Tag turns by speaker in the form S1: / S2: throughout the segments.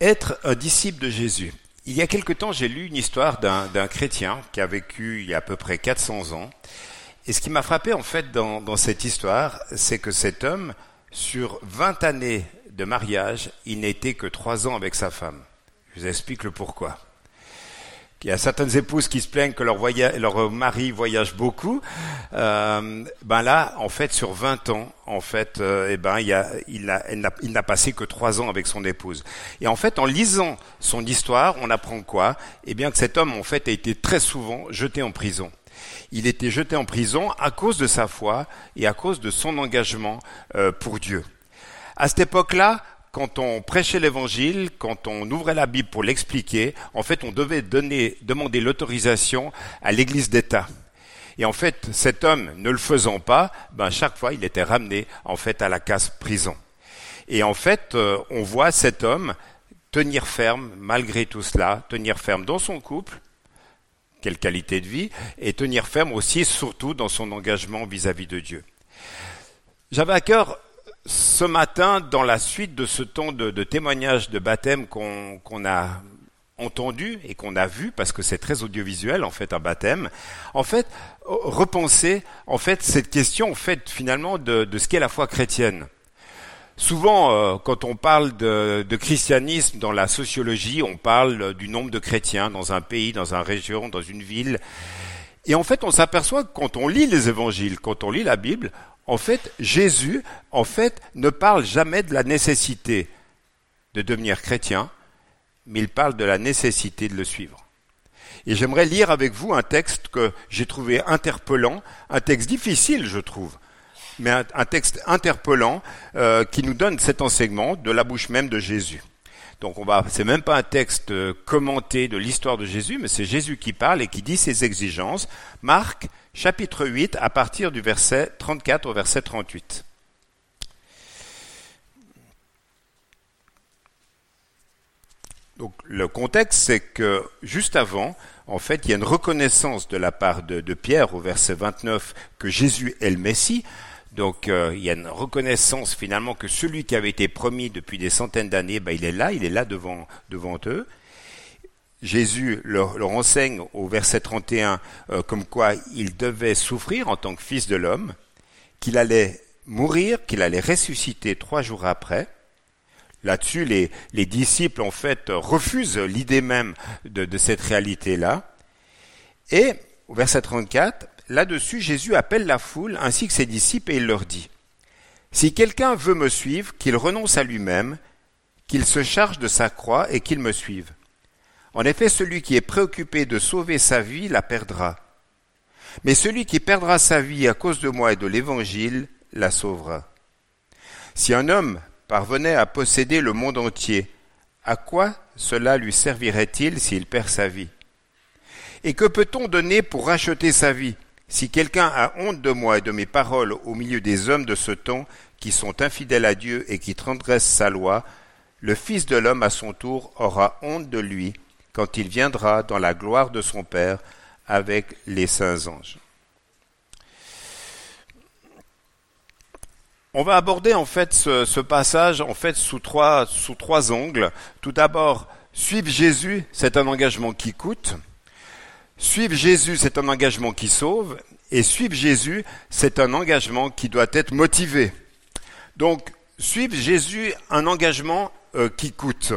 S1: Être un disciple de Jésus. Il y a quelque temps, j'ai lu une histoire d'un chrétien qui a vécu il y a à peu près 400 ans. Et ce qui m'a frappé en fait dans, cette histoire, c'est que cet homme, sur 20 années de mariage, il n'était que 3 ans avec sa femme. Je vous explique le pourquoi. Il y a certaines épouses qui se plaignent que leur, mari voyage beaucoup. Euh, ben là, en fait, sur 20 ans, en fait, euh, eh ben, il, a, il n'a passé que 3 ans avec son épouse. Et en fait, en lisant son histoire, on apprend quoi? Eh bien, que cet homme, en fait, a été très souvent jeté en prison. Il était jeté en prison à cause de sa foi et à cause de son engagement euh, pour Dieu. À cette époque-là, quand on prêchait l'évangile, quand on ouvrait la Bible pour l'expliquer, en fait, on devait demander l'autorisation à l'église d'État. Et en fait, cet homme, ne le faisant pas, ben, chaque fois, il était ramené, en fait, à la casse prison. Et en fait, euh, on voit cet homme tenir ferme, malgré tout cela, tenir ferme dans son couple, quelle qualité de vie, et tenir ferme aussi, surtout, dans son engagement vis-à-vis -vis de Dieu. J'avais à cœur ce matin, dans la suite de ce temps de, témoignage de baptême qu'on a entendu et qu'on a vu, parce que c'est très audiovisuel en fait un baptême, en fait repenser en fait cette question en fait finalement de, ce qu'est la foi chrétienne. Souvent, euh, quand on parle de, de, christianisme dans la sociologie, on parle du nombre de chrétiens dans un pays, dans une région, dans une ville. Et en fait, on s'aperçoit que quand on lit les évangiles, quand on lit la Bible, en fait, Jésus, en fait, ne parle jamais de la nécessité de devenir chrétien, mais il parle de la nécessité de le suivre. Et j'aimerais lire avec vous un texte que j'ai trouvé interpellant, un texte difficile, je trouve, mais un, texte interpellant euh, qui nous donne cet enseignement de la bouche même de Jésus. Donc on va, c'est même pas un texte euh, commenté de l'histoire de Jésus, mais c'est Jésus qui parle et qui dit ses exigences. Marc chapitre 8 à partir du verset 34 au verset 38. Donc le contexte, c'est que juste avant, en fait, il y a une reconnaissance de la part de, Pierre au verset 29 que Jésus est le Messie. Donc euh, il y a une reconnaissance finalement que celui qui avait été promis depuis des centaines d'années, ben, il est là, il est là devant, devant eux. Jésus leur, enseigne au verset 31 euh, comme quoi il devait souffrir en tant que fils de l'homme, qu'il allait mourir, qu'il allait ressusciter trois jours après. Là-dessus, les, les, disciples, en fait, refusent l'idée même de, de cette réalité-là. Et, au verset 34, là-dessus, Jésus appelle la foule ainsi que ses disciples et il leur dit, Si quelqu'un veut me suivre, qu'il renonce à lui-même, qu'il se charge de sa croix et qu'il me suive. En effet, celui qui est préoccupé de sauver sa vie la perdra. Mais celui qui perdra sa vie à cause de moi et de l'Évangile la sauvera. Si un homme parvenait à posséder le monde entier, à quoi cela lui servirait-il s'il perd sa vie? Et que peut-on donner pour racheter sa vie? Si quelqu'un a honte de moi et de mes paroles au milieu des hommes de ce temps qui sont infidèles à Dieu et qui transgressent sa loi, le Fils de l'homme à son tour aura honte de lui quand il viendra dans la gloire de son Père avec les saints anges. On va aborder en fait ce, passage en fait sous trois, sous trois angles. Tout d'abord, suivre Jésus, c'est un engagement qui coûte. Suivre Jésus, c'est un engagement qui sauve. Et suivre Jésus, c'est un engagement qui doit être motivé. Donc, suivre Jésus, un engagement euh, qui coûte.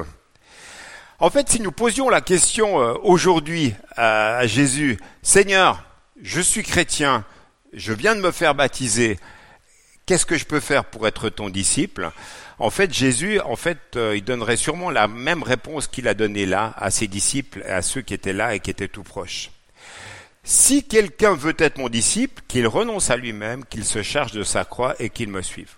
S1: En fait, si nous posions la question euh, aujourd'hui à, Jésus, Seigneur, je suis chrétien, je viens de me faire baptiser, qu'est-ce que je peux faire pour être ton disciple? En fait, Jésus, en fait, euh, il donnerait sûrement la même réponse qu'il a donnée là à ses disciples, et à ceux qui étaient là et qui étaient tout proches. Si quelqu'un veut être mon disciple, qu'il renonce à lui-même, qu'il se charge de sa croix et qu'il me suive.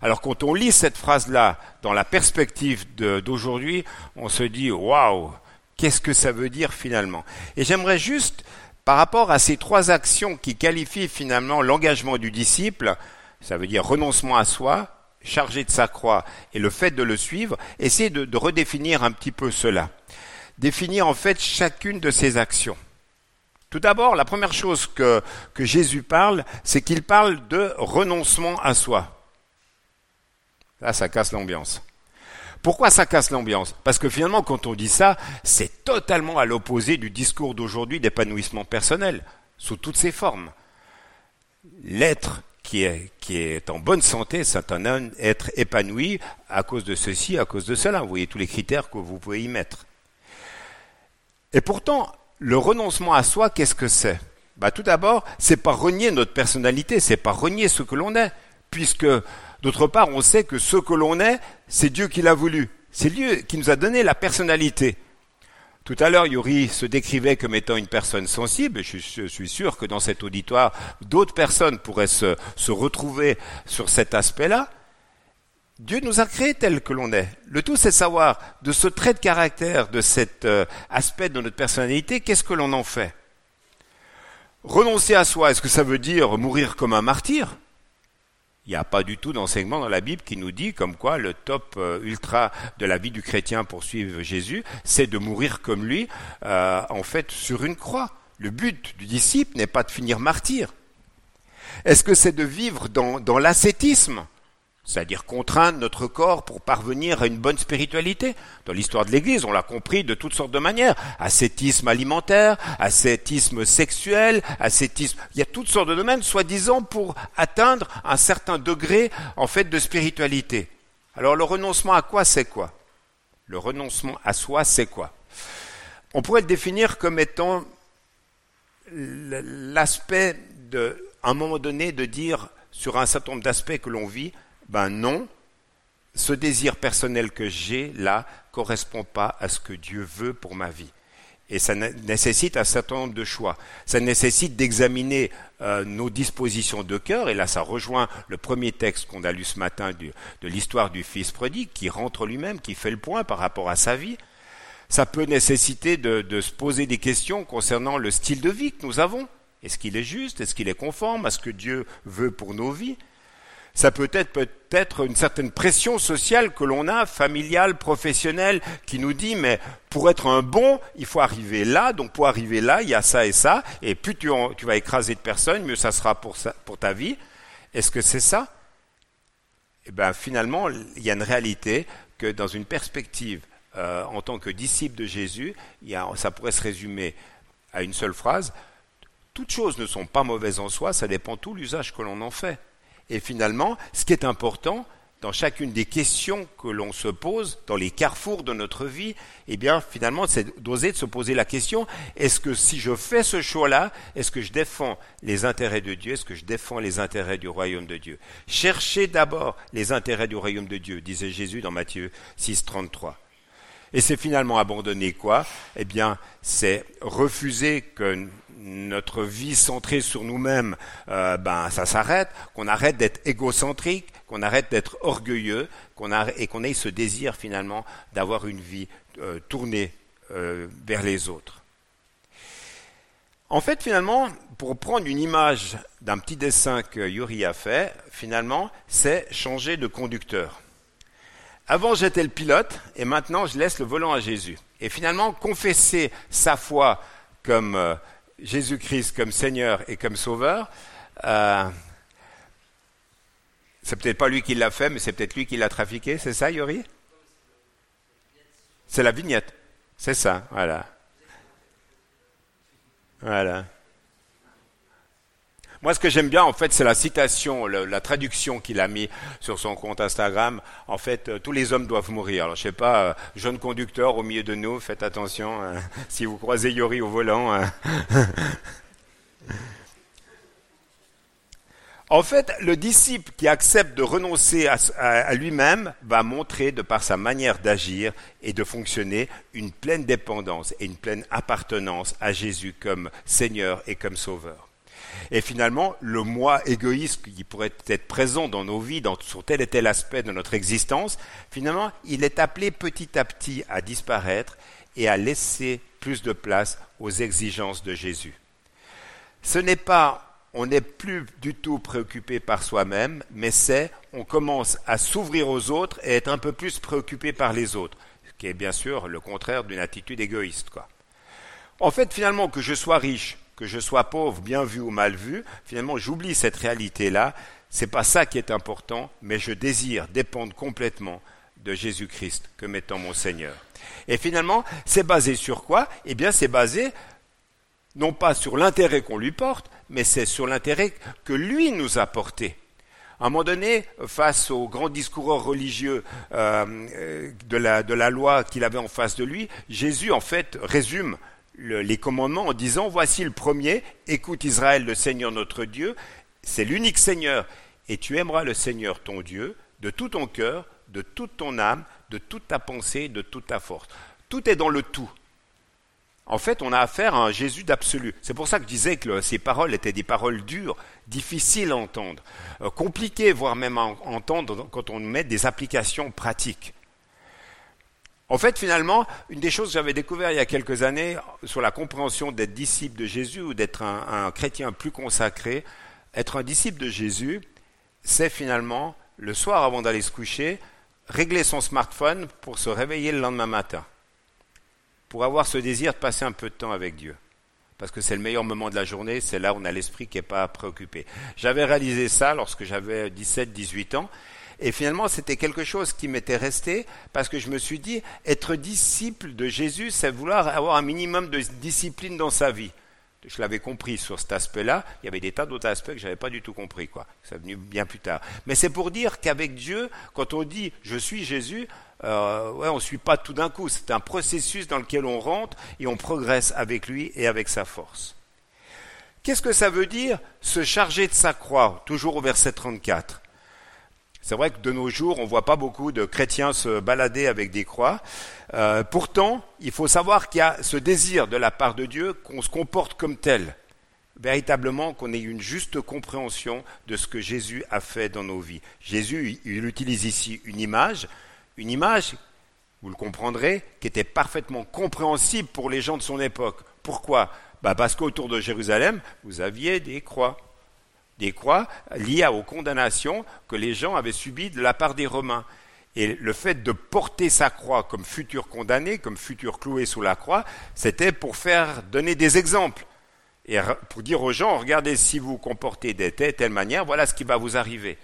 S1: Alors quand on lit cette phrase-là dans la perspective d'aujourd'hui, on se dit waouh, qu'est-ce que ça veut dire finalement? Et j'aimerais juste, par rapport à ces trois actions qui qualifient finalement l'engagement du disciple, ça veut dire renoncement à soi, chargé de sa croix et le fait de le suivre, essayer de, redéfinir un petit peu cela. Définir en fait chacune de ces actions. Tout d'abord, la première chose que, que Jésus parle, c'est qu'il parle de renoncement à soi. Là, ça casse l'ambiance. Pourquoi ça casse l'ambiance? Parce que finalement, quand on dit ça, c'est totalement à l'opposé du discours d'aujourd'hui d'épanouissement personnel, sous toutes ses formes. L'être qui est, en bonne santé, un être épanoui à cause de ceci, à cause de cela. Vous voyez tous les critères que vous pouvez y mettre. Et pourtant, le renoncement à soi, qu'est-ce que c'est? Bah, Tout d'abord, c'est pas renier notre personnalité, c'est pas renier ce que l'on est, puisque d'autre part, on sait que ce que l'on est, c'est Dieu qui l'a voulu. C'est Dieu qui nous a donné la personnalité. Tout à l'heure, Yuri se décrivait comme étant une personne sensible. Je, je suis sûr que dans cet auditoire, d'autres personnes pourraient se, retrouver sur cet aspect-là. Dieu nous a créés tels que l'on est. Le tout, c'est savoir de ce trait de caractère, de cet euh, aspect de notre personnalité, qu'est-ce que l'on en fait? Renoncer à soi, est-ce que ça veut dire mourir comme un martyr? Il n'y a pas du tout d'enseignement dans la Bible qui nous dit comme quoi le top euh, ultra de la vie du chrétien pour suivre Jésus, c'est de mourir comme lui, euh, en fait, sur une croix. Le but du disciple n'est pas de finir martyr. Est-ce que c'est de vivre dans, dans l'ascétisme? C'est-à-dire contraindre notre corps pour parvenir à une bonne spiritualité. Dans l'histoire de l'Église, on l'a compris de toutes sortes de manières. Ascétisme alimentaire, ascétisme sexuel, ascétisme... Il y a toutes sortes de domaines, soi-disant, pour atteindre un certain degré, en fait, de spiritualité. Alors le renoncement à quoi, c'est quoi? Le renoncement à soi, c'est quoi? On pourrait le définir comme étant l'aspect de, à un moment donné, de dire sur un certain nombre d'aspects que l'on vit, ben non, ce désir personnel que j'ai là correspond pas à ce que Dieu veut pour ma vie. Et ça nécessite un certain nombre de choix. Ça nécessite d'examiner euh, nos dispositions de cœur. Et là, ça rejoint le premier texte qu'on a lu ce matin de l'histoire du Fils prodigue, qui rentre lui-même, qui fait le point par rapport à sa vie. Ça peut nécessiter de, de se poser des questions concernant le style de vie que nous avons. Est-ce qu'il est juste? Est-ce qu'il est conforme à ce que Dieu veut pour nos vies? Ça peut être peut-être une certaine pression sociale que l'on a, familiale, professionnelle, qui nous dit mais pour être un bon, il faut arriver là, donc pour arriver là, il y a ça et ça, et plus tu, vas écraser de personnes, mieux ça sera pour, ta vie. Est-ce que c'est ça? Eh bien finalement, il y a une réalité que dans une perspective euh, en tant que disciple de Jésus, ça pourrait se résumer à une seule phrase. Toutes choses ne sont pas mauvaises en soi, ça dépend tout l'usage que l'on en fait. Et finalement, ce qui est important dans chacune des questions que l'on se pose, dans les carrefours de notre vie, eh bien, finalement, c'est d'oser de se poser la question, est-ce que si je fais ce choix-là, est-ce que je défends les intérêts de Dieu, est-ce que je défends les intérêts du royaume de Dieu? Cherchez d'abord les intérêts du royaume de Dieu, disait Jésus dans Matthieu 6, 33. Et c'est finalement abandonner quoi? Eh bien, c'est refuser que notre vie centrée sur nous-mêmes, euh, ben ça s'arrête, qu'on arrête d'être égocentrique, qu'on arrête d'être orgueilleux, qu'on et qu'on ait ce désir finalement d'avoir une vie euh, tournée euh, vers les autres. En fait, finalement, pour prendre une image d'un petit dessin que Yuri a fait, finalement, c'est changer de conducteur. Avant, j'étais le pilote et maintenant, je laisse le volant à Jésus. Et finalement, confesser sa foi comme Jésus-Christ comme Seigneur et comme Sauveur, euh, c'est peut-être pas lui qui l'a fait, mais c'est peut-être lui qui l'a trafiqué, c'est ça, Yori? C'est la vignette, c'est ça, voilà. Voilà. Moi, ce que j'aime bien, en fait, c'est la citation, la traduction qu'il a mis sur son compte Instagram. En fait, euh, tous les hommes doivent mourir. Alors, je sais pas, euh, jeune conducteur au milieu de nous, faites attention euh, si vous croisez Yori au volant. En fait, le disciple qui accepte de renoncer à, lui-même va montrer, de par sa manière d'agir et de fonctionner, une pleine dépendance et une pleine appartenance à Jésus comme Seigneur et comme Sauveur. Et finalement, le moi égoïste qui pourrait être présent dans nos vies, dans, sur tel et tel aspect de notre existence, finalement, il est appelé petit à petit à disparaître et à laisser plus de place aux exigences de Jésus. Ce n'est pas on n'est plus du tout préoccupé par soi-même, mais c'est on commence à s'ouvrir aux autres et être un peu plus préoccupé par les autres, ce qui est bien sûr le contraire d'une attitude égoïste. En fait, finalement, que je sois riche, que je sois pauvre, bien vu ou mal vu, finalement, j'oublie cette réalité-là. C'est pas ça qui est important, mais je désire dépendre complètement de Jésus-Christ comme étant mon Seigneur. Et finalement, c'est basé sur quoi? Eh bien, c'est basé non pas sur l'intérêt qu'on lui porte, mais c'est sur l'intérêt que lui nous a porté. À un moment donné, face aux grands discoureurs religieux euh, la, de la loi qu'il avait en face de lui, Jésus en fait résume les commandements en disant Voici le premier, écoute Israël, le Seigneur notre Dieu, c'est l'unique Seigneur, et tu aimeras le Seigneur ton Dieu de tout ton cœur, de toute ton âme, de toute ta pensée, de toute ta force. Tout est dans le tout. En fait, on a affaire à un Jésus d'absolu. C'est pour ça que je disais que ces paroles étaient des paroles dures, difficiles à entendre, euh, compliquées, voire même à entendre quand on met des applications pratiques. En fait, finalement, une des choses que j'avais découvert il y a quelques années sur la compréhension d'être disciple de Jésus ou d'être un, chrétien plus consacré, être un disciple de Jésus, c'est finalement, le soir avant d'aller se coucher, régler son smartphone pour se réveiller le lendemain matin, pour avoir ce désir de passer un peu de temps avec Dieu. Parce que c'est le meilleur moment de la journée, c'est là où on a l'esprit qui n'est pas préoccupé. J'avais réalisé ça lorsque j'avais 17-18 ans, et finalement, c'était quelque chose qui m'était resté parce que je me suis dit, être disciple de Jésus, c'est vouloir avoir un minimum de discipline dans sa vie. Je l'avais compris sur cet aspect-là. Il y avait des tas d'autres aspects que je n'avais pas du tout compris, quoi. Ça venu bien plus tard. Mais c'est pour dire qu'avec Dieu, quand on dit je suis Jésus, euh, ouais, on ne suit pas tout d'un coup. C'est un processus dans lequel on rentre et on progresse avec lui et avec sa force. Qu'est-ce que ça veut dire se charger de sa croix? Toujours au verset 34. C'est vrai que de nos jours, on ne voit pas beaucoup de chrétiens se balader avec des croix. Euh, pourtant, il faut savoir qu'il y a ce désir de la part de Dieu qu'on se comporte comme tel. Véritablement, qu'on ait une juste compréhension de ce que Jésus a fait dans nos vies. Jésus, il utilise ici une image, une image, vous le comprendrez, qui était parfaitement compréhensible pour les gens de son époque. Pourquoi? Bah Parce qu'autour de Jérusalem, vous aviez des croix des croix liées aux condamnations que les gens avaient subies de la part des Romains. Et le fait de porter sa croix comme futur condamné, comme futur cloué sous la croix, c'était pour faire donner des exemples. Et pour dire aux gens, regardez, si vous comportez de telle, telle manière, voilà ce qui va vous arriver.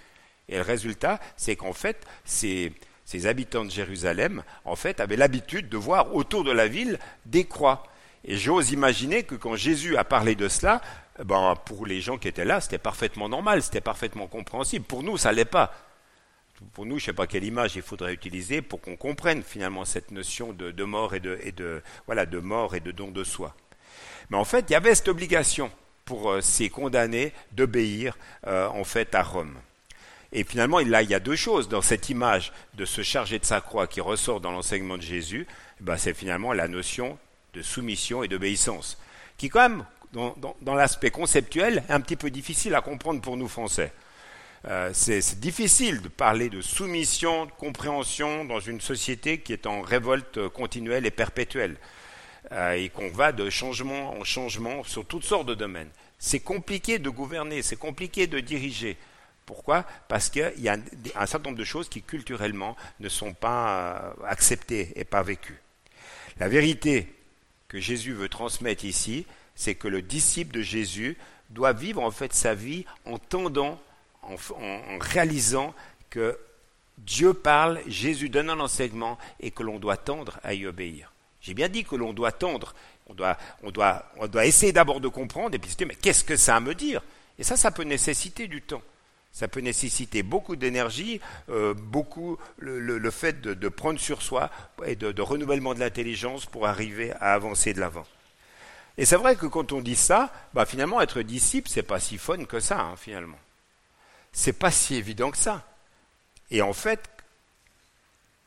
S1: Et le résultat, c'est qu'en fait, ces, ces habitants de Jérusalem, en fait, avaient l'habitude de voir autour de la ville des croix. Et j'ose imaginer que quand Jésus a parlé de cela, ben, pour les gens qui étaient là, c'était parfaitement normal, c'était parfaitement compréhensible. Pour nous, ça l'est pas. Pour nous, je ne sais pas quelle image il faudrait utiliser pour qu'on comprenne finalement cette notion de, mort et de, voilà, de mort et de don de soi. Mais en fait, il y avait cette obligation pour euh, ces condamnés d'obéir euh, en fait à Rome. Et finalement, là, il y a deux choses dans cette image de se charger de sa croix qui ressort dans l'enseignement de Jésus. Ben, c'est finalement la notion de soumission et d'obéissance, qui quand même dans, l'aspect conceptuel, un petit peu difficile à comprendre pour nous Français. Euh, c'est difficile de parler de soumission, de compréhension dans une société qui est en révolte continuelle et perpétuelle, euh, et qu'on va de changement en changement sur toutes sortes de domaines. C'est compliqué de gouverner, c'est compliqué de diriger. Pourquoi? Parce qu'il y a un certain nombre de choses qui culturellement ne sont pas euh, acceptées et pas vécues. La vérité que Jésus veut transmettre ici, c'est que le disciple de Jésus doit vivre en fait sa vie en tendant, en, réalisant que Dieu parle, Jésus donne un enseignement et que l'on doit tendre à y obéir. J'ai bien dit que l'on doit tendre, on doit, on doit, on doit essayer d'abord de comprendre et puis se dire mais qu'est-ce que ça a à me dire? Et ça, ça peut nécessiter du temps. Ça peut nécessiter beaucoup d'énergie, euh, beaucoup le, fait de, prendre sur soi et de, renouvellement de l'intelligence pour arriver à avancer de l'avant. Et c'est vrai que quand on dit ça, bah finalement être disciple, c'est pas si fun que ça, hein, finalement. C'est pas si évident que ça. Et en fait,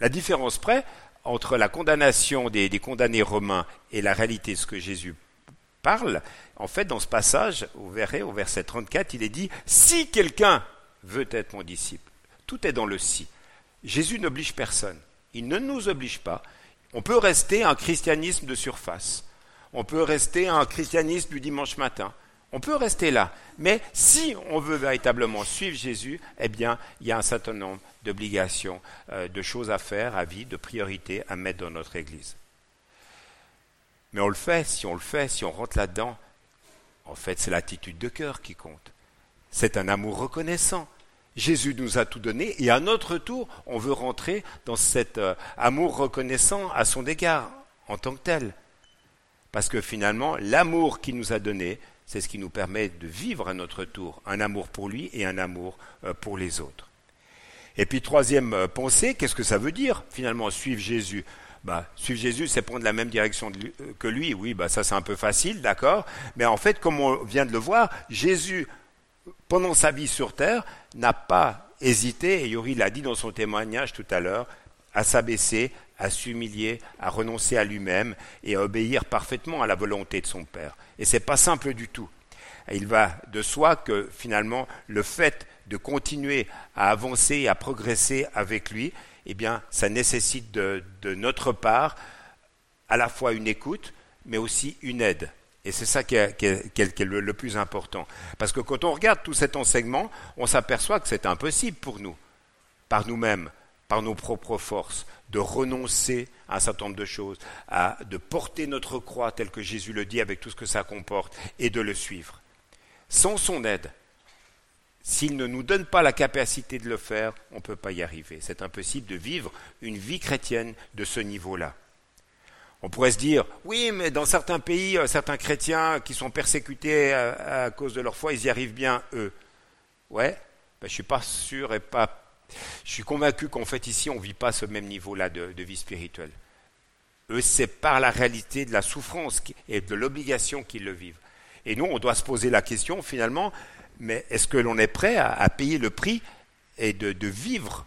S1: la différence près entre la condamnation des, condamnés romains et la réalité de ce que Jésus parle, en fait, dans ce passage, vous verrez au verset 34, il est dit si quelqu'un veut être mon disciple, tout est dans le si. Jésus n'oblige personne. Il ne nous oblige pas. On peut rester un christianisme de surface. On peut rester un christianisme du dimanche matin. On peut rester là. Mais si on veut véritablement suivre Jésus, eh bien, il y a un certain nombre d'obligations, euh, de choses à faire, à vie, de priorités à mettre dans notre Église. Mais on le fait, si on le fait, si on rentre là-dedans, en fait, c'est l'attitude de cœur qui compte. C'est un amour reconnaissant. Jésus nous a tout donné et à notre tour, on veut rentrer dans cet euh, amour reconnaissant à son égard en tant que tel. Parce que finalement, l'amour qu'il nous a donné, c'est ce qui nous permet de vivre à notre tour, un amour pour lui et un amour euh, pour les autres. Et puis troisième euh, pensée, qu'est-ce que ça veut dire finalement suivre Jésus? Bah, suivre Jésus, c'est prendre la même direction que lui. Oui, bah, ça c'est un peu facile, d'accord. Mais en fait, comme on vient de le voir, Jésus pendant sa vie sur terre, n'a pas hésité, et Yuri l'a dit dans son témoignage tout à l'heure, à s'abaisser, à s'humilier, à renoncer à lui-même et à obéir parfaitement à la volonté de son Père. Et c'est pas simple du tout. Il va de soi que finalement le fait de continuer à avancer, à progresser avec lui, eh bien, ça nécessite de notre part à la fois une écoute, mais aussi une aide. Et c'est ça qui est, le, plus important. Parce que quand on regarde tout cet enseignement, on s'aperçoit que c'est impossible pour nous, par nous-mêmes, par nos propres forces, de renoncer à un certain nombre de choses, à, de porter notre croix tel que Jésus le dit avec tout ce que ça comporte, et de le suivre. Sans son aide, s'il ne nous donne pas la capacité de le faire, on ne peut pas y arriver. C'est impossible de vivre une vie chrétienne de ce niveau-là. On pourrait se dire, oui, mais dans certains pays, euh, certains chrétiens qui sont persécutés à, cause de leur foi, ils y arrivent bien, eux. Ouais, ben, je ne suis pas sûr et pas... Je suis convaincu qu'en fait ici, on ne vit pas ce même niveau-là de, vie spirituelle. Eux, c'est par la réalité de la souffrance et de l'obligation qu'ils le vivent. Et nous, on doit se poser la question, finalement, mais est-ce que l'on est prêt à, payer le prix et de vivre,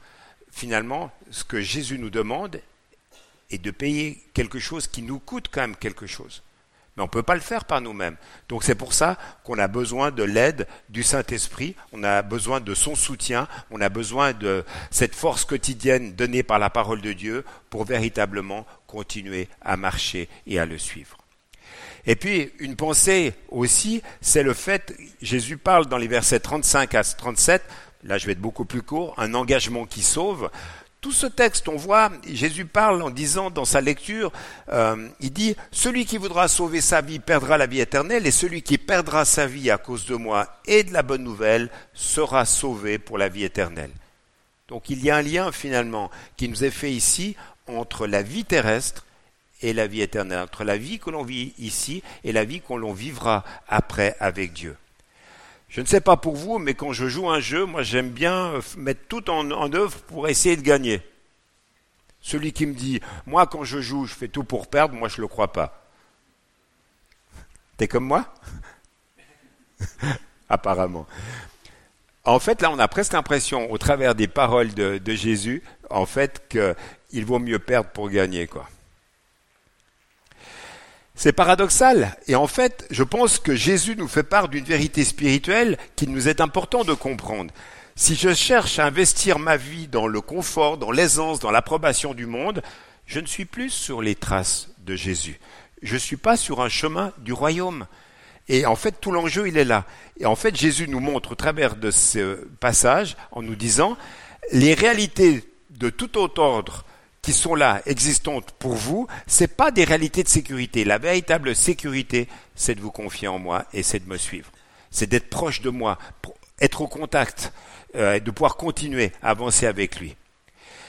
S1: finalement, ce que Jésus nous demande et de payer quelque chose qui nous coûte quand même quelque chose. Mais on peut pas le faire par nous-mêmes. Donc c'est pour ça qu'on a besoin de l'aide du Saint-Esprit, on a besoin de son soutien, on a besoin de cette force quotidienne donnée par la parole de Dieu pour véritablement continuer à marcher et à le suivre. Et puis une pensée aussi, c'est le fait, Jésus parle dans les versets 35 à 37, là je vais être beaucoup plus court, un engagement qui sauve. Tout ce texte, on voit, Jésus parle en disant dans sa lecture, euh, il dit, celui qui voudra sauver sa vie perdra la vie éternelle, et celui qui perdra sa vie à cause de moi et de la bonne nouvelle sera sauvé pour la vie éternelle. Donc il y a un lien finalement qui nous est fait ici entre la vie terrestre et la vie éternelle, entre la vie que l'on vit ici et la vie que l'on vivra après avec Dieu. Je ne sais pas pour vous, mais quand je joue un jeu, moi j'aime bien mettre tout en, œuvre pour essayer de gagner. Celui qui me dit, moi quand je joue, je fais tout pour perdre, moi je ne le crois pas. T'es comme moi? Apparemment. En fait, là, on a presque l'impression, au travers des paroles de, de Jésus, en fait, qu'il vaut mieux perdre pour gagner, quoi. C'est paradoxal. Et en fait, je pense que Jésus nous fait part d'une vérité spirituelle qu'il nous est important de comprendre. Si je cherche à investir ma vie dans le confort, dans l'aisance, dans l'approbation du monde, je ne suis plus sur les traces de Jésus. Je ne suis pas sur un chemin du royaume. Et en fait, tout l'enjeu, il est là. Et en fait, Jésus nous montre au travers de ce passage, en nous disant, les réalités de tout autre ordre qui sont là, existantes pour vous, c'est pas des réalités de sécurité. La véritable sécurité, c'est de vous confier en moi et c'est de me suivre. C'est d'être proche de moi, être au contact, euh, de pouvoir continuer à avancer avec lui.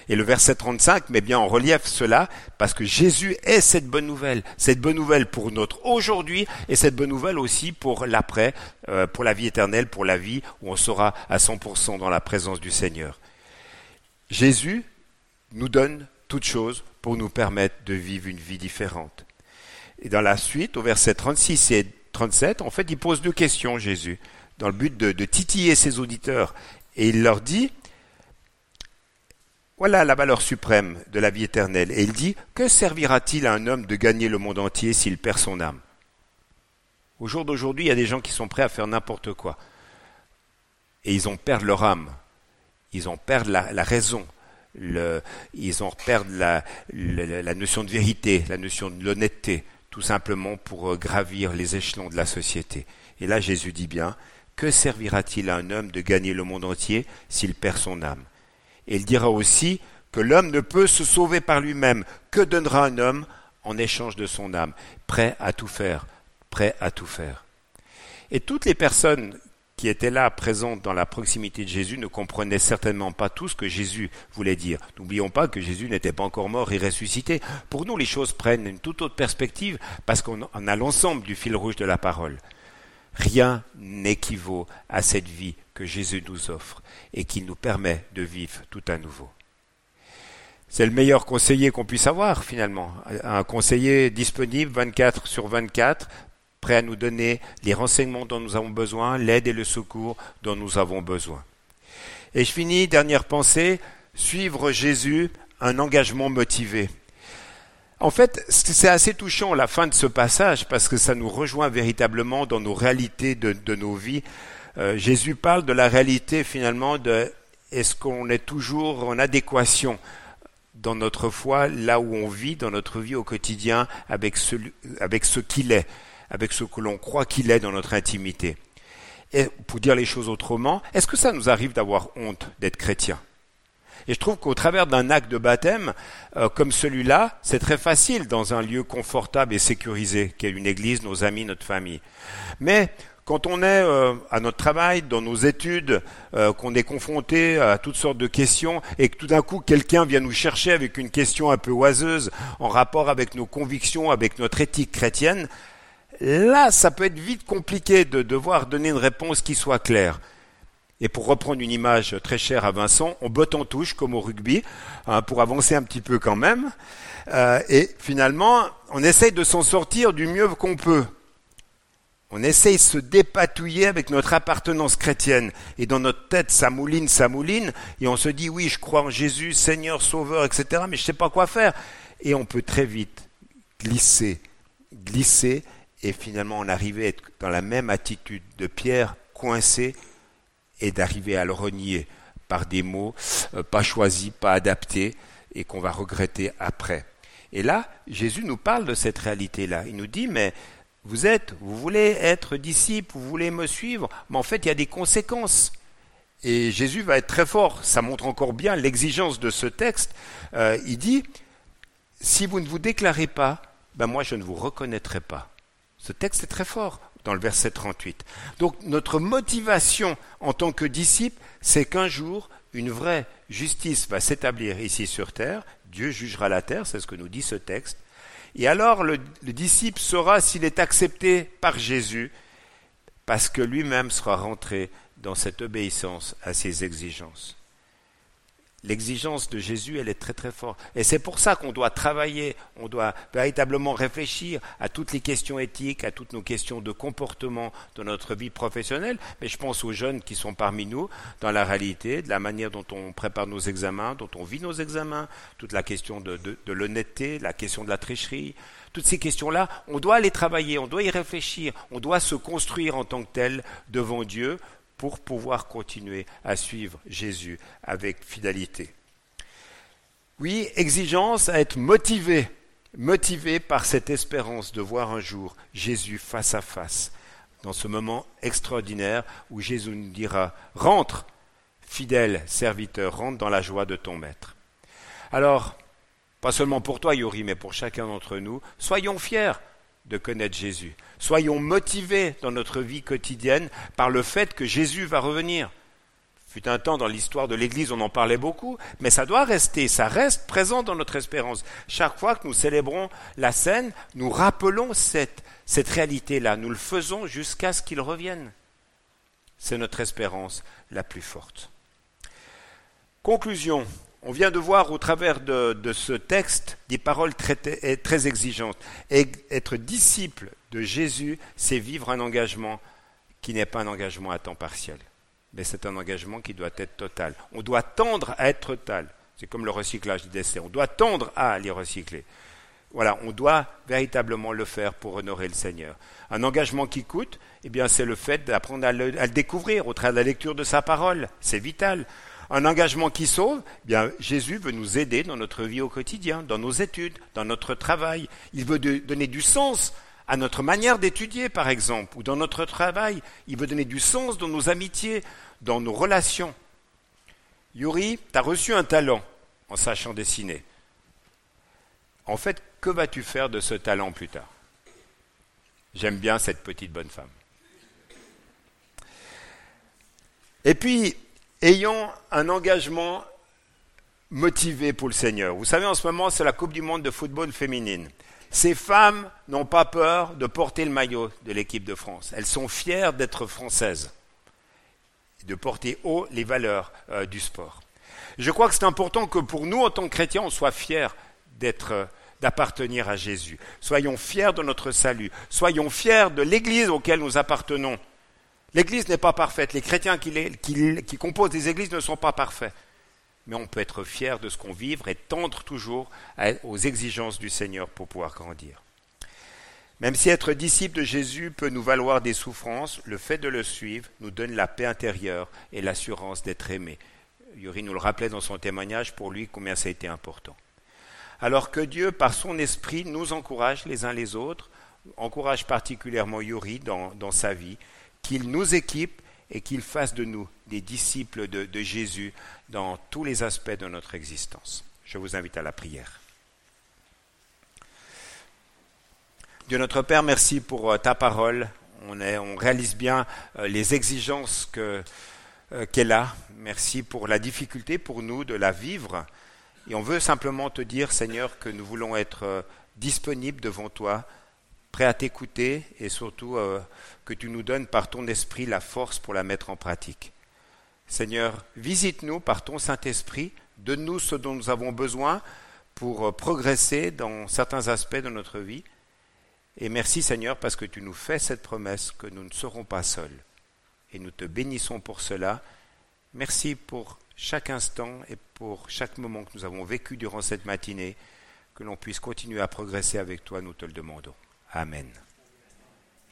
S1: Et le verset 35 met bien en relief cela parce que Jésus est cette bonne nouvelle, cette bonne nouvelle pour notre aujourd'hui et cette bonne nouvelle aussi pour l'après, euh, pour la vie éternelle, pour la vie où on sera à 100% dans la présence du Seigneur. Jésus nous donne toutes choses pour nous permettre de vivre une vie différente. Et dans la suite, au verset 36 et 37, en fait, il pose deux questions, Jésus, dans le but de, titiller ses auditeurs. Et il leur dit, voilà la valeur suprême de la vie éternelle. Et il dit, que servira-t-il à un homme de gagner le monde entier s'il perd son âme? Au jour d'aujourd'hui, il y a des gens qui sont prêts à faire n'importe quoi. Et ils ont perdu leur âme. Ils ont perdu la raison ils en perdent la, la, notion de vérité, la notion de l'honnêteté, tout simplement pour euh, gravir les échelons de la société. Et là, Jésus dit bien, que servira-t-il à un homme de gagner le monde entier s'il perd son âme? Et il dira aussi que l'homme ne peut se sauver par lui-même. Que donnera un homme en échange de son âme? Prêt à tout faire, prêt à tout faire. Et toutes les personnes qui étaient là, présents dans la proximité de Jésus, ne comprenaient certainement pas tout ce que Jésus voulait dire. N'oublions pas que Jésus n'était pas encore mort et ressuscité. Pour nous, les choses prennent une toute autre perspective parce qu'on a l'ensemble du fil rouge de la parole. Rien n'équivaut à cette vie que Jésus nous offre et qui nous permet de vivre tout à nouveau. C'est le meilleur conseiller qu'on puisse avoir finalement. Un conseiller disponible 24 sur 24, prêt à nous donner les renseignements dont nous avons besoin, l'aide et le secours dont nous avons besoin. Et je finis, dernière pensée, suivre Jésus, un engagement motivé. En fait, c'est assez touchant la fin de ce passage parce que ça nous rejoint véritablement dans nos réalités de, nos vies. Euh, Jésus parle de la réalité finalement de est-ce qu'on est toujours en adéquation dans notre foi, là où on vit, dans notre vie au quotidien, avec ce, avec ce qu'il est, avec ce que l'on croit qu'il est dans notre intimité. Et pour dire les choses autrement, est-ce que ça nous arrive d'avoir honte d'être chrétien? Et je trouve qu'au travers d'un acte de baptême euh, comme celui-là, c'est très facile dans un lieu confortable et sécurisé, qu'est une église, nos amis, notre famille. Mais quand on est euh, à notre travail, dans nos études, euh, qu'on est confronté à toutes sortes de questions et que tout d'un coup quelqu'un vient nous chercher avec une question un peu oiseuse en rapport avec nos convictions, avec notre éthique chrétienne, là ça peut être vite compliqué de devoir donner une réponse qui soit claire. Et pour reprendre une image très chère à Vincent, on botte en touche comme au rugby, hein, pour avancer un petit peu quand même. Euh, et finalement, on essaye de s'en sortir du mieux qu'on peut. On essaye de se dépatouiller avec notre appartenance chrétienne. Et dans notre tête, ça mouline, ça mouline. Et on se dit, oui, je crois en Jésus, Seigneur, Sauveur, etc. Mais je ne sais pas quoi faire. Et on peut très vite glisser, glisser. Et finalement, on arrive à être dans la même attitude de Pierre, coincé et d'arriver à le renier par des mots euh, pas choisis, pas adaptés, et qu'on va regretter après. Et là, Jésus nous parle de cette réalité-là. Il nous dit, mais vous êtes, vous voulez être disciple, vous voulez me suivre, mais en fait, il y a des conséquences. Et Jésus va être très fort. Ça montre encore bien l'exigence de ce texte. Euh, il dit, si vous ne vous déclarez pas, ben moi je ne vous reconnaîtrai pas. Ce texte est très fort dans le verset 38. Donc notre motivation en tant que disciple, c'est qu'un jour, une vraie justice va s'établir ici sur terre, Dieu jugera la terre, c'est ce que nous dit ce texte, et alors le, le disciple saura s'il est accepté par Jésus, parce que lui-même sera rentré dans cette obéissance à ses exigences. L'exigence de Jésus, elle est très très forte. Et c'est pour ça qu'on doit travailler, on doit véritablement réfléchir à toutes les questions éthiques, à toutes nos questions de comportement dans notre vie professionnelle. Mais je pense aux jeunes qui sont parmi nous dans la réalité, de la manière dont on prépare nos examens, dont on vit nos examens, toute la question de, de l'honnêteté, la question de la tricherie. Toutes ces questions-là, on doit les travailler, on doit y réfléchir, on doit se construire en tant que tel devant Dieu pour pouvoir continuer à suivre Jésus avec fidélité. Oui, exigence à être motivé, motivé par cette espérance de voir un jour Jésus face à face, dans ce moment extraordinaire où Jésus nous dira Rentre, fidèle serviteur, rentre dans la joie de ton maître. Alors, pas seulement pour toi, Yuri, mais pour chacun d'entre nous, soyons fiers de connaître Jésus. Soyons motivés dans notre vie quotidienne par le fait que Jésus va revenir. Fut un temps dans l'histoire de l'Église, on en parlait beaucoup, mais ça doit rester, ça reste présent dans notre espérance. Chaque fois que nous célébrons la scène, nous rappelons cette, cette réalité-là, nous le faisons jusqu'à ce qu'il revienne. C'est notre espérance la plus forte. Conclusion, on vient de voir au travers de, ce texte des paroles très, exigeantes. Et être disciple de Jésus, c'est vivre un engagement qui n'est pas un engagement à temps partiel, mais c'est un engagement qui doit être total. On doit tendre à être total. C'est comme le recyclage des décès. On doit tendre à les recycler. Voilà, on doit véritablement le faire pour honorer le Seigneur. Un engagement qui coûte, eh bien, c'est le fait d'apprendre à, le, découvrir au travers de la lecture de sa parole. C'est vital un engagement qui sauve, eh bien Jésus veut nous aider dans notre vie au quotidien, dans nos études, dans notre travail. Il veut donner du sens à notre manière d'étudier, par exemple, ou dans notre travail. Il veut donner du sens dans nos amitiés, dans nos relations. Yuri, tu as reçu un talent en sachant dessiner. En fait, que vas-tu faire de ce talent plus tard? J'aime bien cette petite bonne femme. Et puis, ayons un engagement motivé pour le Seigneur. Vous savez, en ce moment, c'est la Coupe du Monde de football féminine. Ces femmes n'ont pas peur de porter le maillot de l'équipe de France. Elles sont fières d'être françaises, de porter haut les valeurs euh, du sport. Je crois que c'est important que pour nous, en tant que chrétiens, on soit fiers d'être, euh, d'appartenir à Jésus. Soyons fiers de notre salut. Soyons fiers de l'Église auquel nous appartenons. L'Église n'est pas parfaite. Les chrétiens qui, composent les églises ne sont pas parfaits. Mais on peut être fier de ce qu'on vit et tendre toujours aux exigences du Seigneur pour pouvoir grandir. Même si être disciple de Jésus peut nous valoir des souffrances, le fait de le suivre nous donne la paix intérieure et l'assurance d'être aimé. Yuri nous le rappelait dans son témoignage pour lui combien ça a été important. Alors que Dieu, par son esprit, nous encourage les uns les autres, encourage particulièrement Yuri dans sa vie, qu'il nous équipe et qu'il fasse de nous des disciples de, Jésus dans tous les aspects de notre existence. Je vous invite à la prière. Dieu notre Père, merci pour euh, ta parole. On, réalise bien euh, les exigences euh, qu'elle a. Merci pour la difficulté pour nous de la vivre. Et on veut simplement te dire, Seigneur, que nous voulons être disponibles devant toi prêt à t'écouter et surtout euh, que tu nous donnes par ton esprit la force pour la mettre en pratique. Seigneur, visite-nous par ton Saint-Esprit, donne-nous ce dont nous avons besoin pour euh, progresser dans certains aspects de notre vie. Et merci Seigneur parce que tu nous fais cette promesse que nous ne serons pas seuls. Et nous te bénissons pour cela. Merci pour chaque instant et pour chaque moment que nous avons vécu durant cette matinée, que l'on puisse continuer à progresser avec toi, nous te le demandons. Amen.